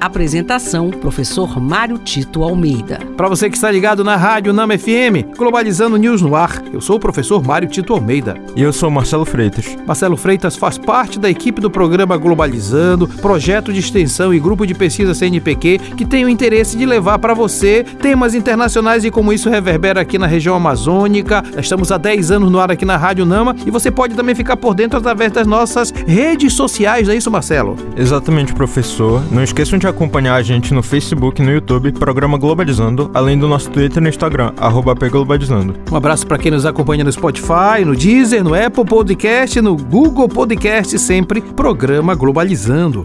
Apresentação: Professor Mário Tito Almeida. Para você que está ligado na Rádio Nama FM, Globalizando News no ar, eu sou o professor Mário Tito Almeida. E eu sou Marcelo Freitas. Marcelo Freitas faz parte da equipe do programa Globalizando, projeto de extensão e grupo de pesquisa CNPq que tem o interesse de levar para você temas internacionais e como isso reverbera aqui na região amazônica. Estamos há 10 anos no ar aqui na Rádio Nama e você pode também ficar por dentro através das nossas redes sociais, não é isso, Marcelo? Exatamente, professor. Não esqueçam de acompanhar a gente no Facebook e no YouTube, Programa Globalizando, além do nosso Twitter e no Instagram, arroba Globalizando. Um abraço para quem nos acompanha no Spotify, no Deezer, no Apple Podcast, no Google Podcast, sempre Programa Globalizando.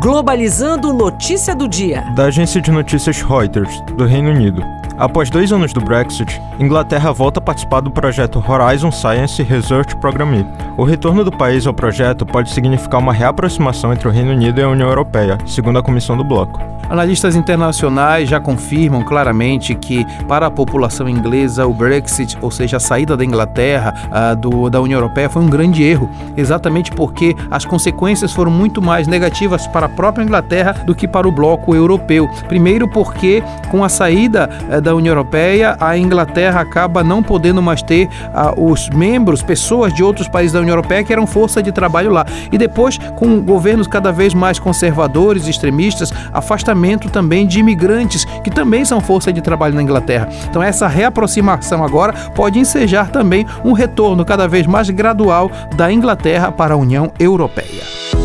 Globalizando notícia do dia. Da agência de notícias Reuters, do Reino Unido. Após dois anos do Brexit, Inglaterra volta a participar do projeto Horizon Science Research Programme. O retorno do país ao projeto pode significar uma reaproximação entre o Reino Unido e a União Europeia, segundo a Comissão do Bloco. Analistas internacionais já confirmam claramente que, para a população inglesa, o Brexit, ou seja, a saída da Inglaterra uh, do, da União Europeia, foi um grande erro, exatamente porque as consequências foram muito mais negativas para a própria Inglaterra do que para o bloco europeu. Primeiro, porque com a saída uh, da União Europeia, a Inglaterra acaba não podendo mais ter uh, os membros, pessoas de outros países da União Europeia que eram força de trabalho lá. E depois, com governos cada vez mais conservadores, extremistas, afastamento também de imigrantes, que também são força de trabalho na Inglaterra. Então, essa reaproximação agora pode ensejar também um retorno cada vez mais gradual da Inglaterra para a União Europeia.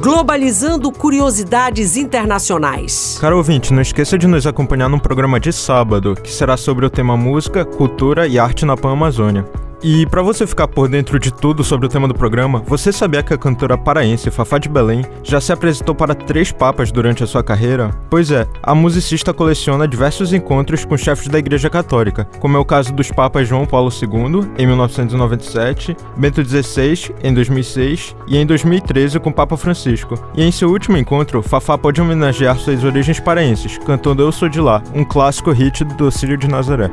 Globalizando curiosidades internacionais. Caro ouvinte, não esqueça de nos acompanhar no programa de sábado, que será sobre o tema música, cultura e arte na Pan-Amazônia. E para você ficar por dentro de tudo sobre o tema do programa, você sabia que a cantora paraense Fafá de Belém já se apresentou para três papas durante a sua carreira? Pois é, a musicista coleciona diversos encontros com chefes da Igreja Católica, como é o caso dos papas João Paulo II, em 1997, Bento XVI, em 2006 e em 2013 com o Papa Francisco. E em seu último encontro, Fafá pode homenagear suas origens paraenses, cantando Eu Sou de Lá, um clássico hit do Círio de Nazaré.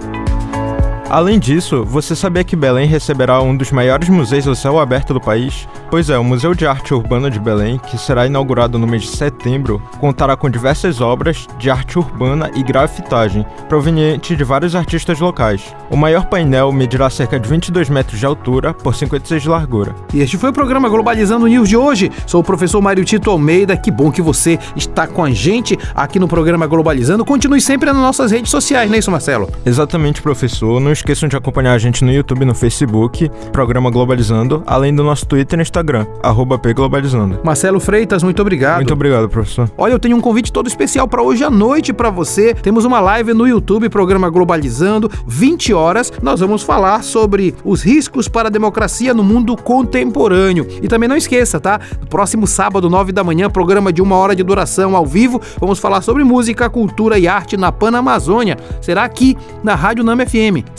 Além disso, você sabia que Belém receberá um dos maiores museus ao céu aberto do país? Pois é, o Museu de Arte Urbana de Belém, que será inaugurado no mês de setembro, contará com diversas obras de arte urbana e grafitagem, provenientes de vários artistas locais. O maior painel medirá cerca de 22 metros de altura por 56 de largura. E este foi o programa Globalizando News de hoje. Sou o professor Mário Tito Almeida. Que bom que você está com a gente aqui no programa Globalizando. Continue sempre nas nossas redes sociais, não é isso, Marcelo? Exatamente, professor. Não esqueçam de acompanhar a gente no YouTube e no Facebook, programa Globalizando, além do nosso Twitter e Instagram, arroba pglobalizando. Marcelo Freitas, muito obrigado. Muito obrigado, professor. Olha, eu tenho um convite todo especial para hoje à noite para você. Temos uma live no YouTube, programa Globalizando, 20 horas. Nós vamos falar sobre os riscos para a democracia no mundo contemporâneo. E também não esqueça, tá? No próximo sábado, 9 da manhã, programa de uma hora de duração ao vivo. Vamos falar sobre música, cultura e arte na Panamazônia. Será aqui na Rádio Nama FM